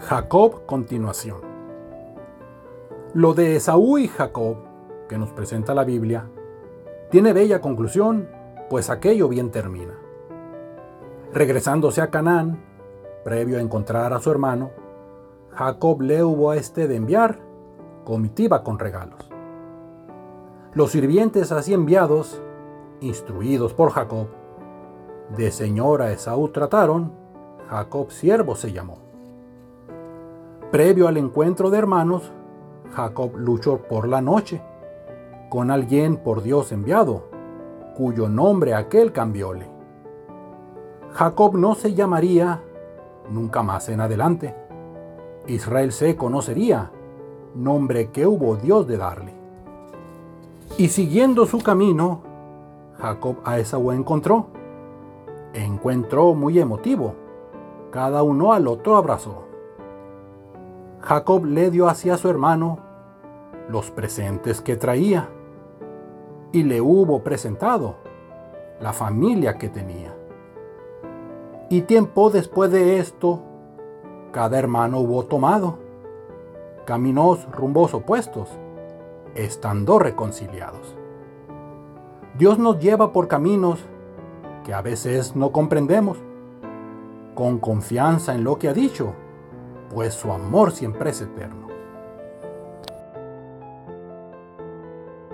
Jacob continuación. Lo de Esaú y Jacob, que nos presenta la Biblia, tiene bella conclusión, pues aquello bien termina. Regresándose a Canaán, previo a encontrar a su hermano, Jacob le hubo a este de enviar comitiva con regalos. Los sirvientes así enviados, instruidos por Jacob, de señor a Esaú trataron, Jacob siervo se llamó. Previo al encuentro de hermanos, Jacob luchó por la noche con alguien por Dios enviado, cuyo nombre aquel cambióle. Jacob no se llamaría nunca más en adelante. Israel se conocería, nombre que hubo Dios de darle. Y siguiendo su camino, Jacob a Esaú encontró. Encuentro muy emotivo. Cada uno al otro abrazó. Jacob le dio hacia su hermano los presentes que traía y le hubo presentado la familia que tenía. Y tiempo después de esto, cada hermano hubo tomado caminos rumbos opuestos, estando reconciliados. Dios nos lleva por caminos que a veces no comprendemos, con confianza en lo que ha dicho pues su amor siempre es eterno.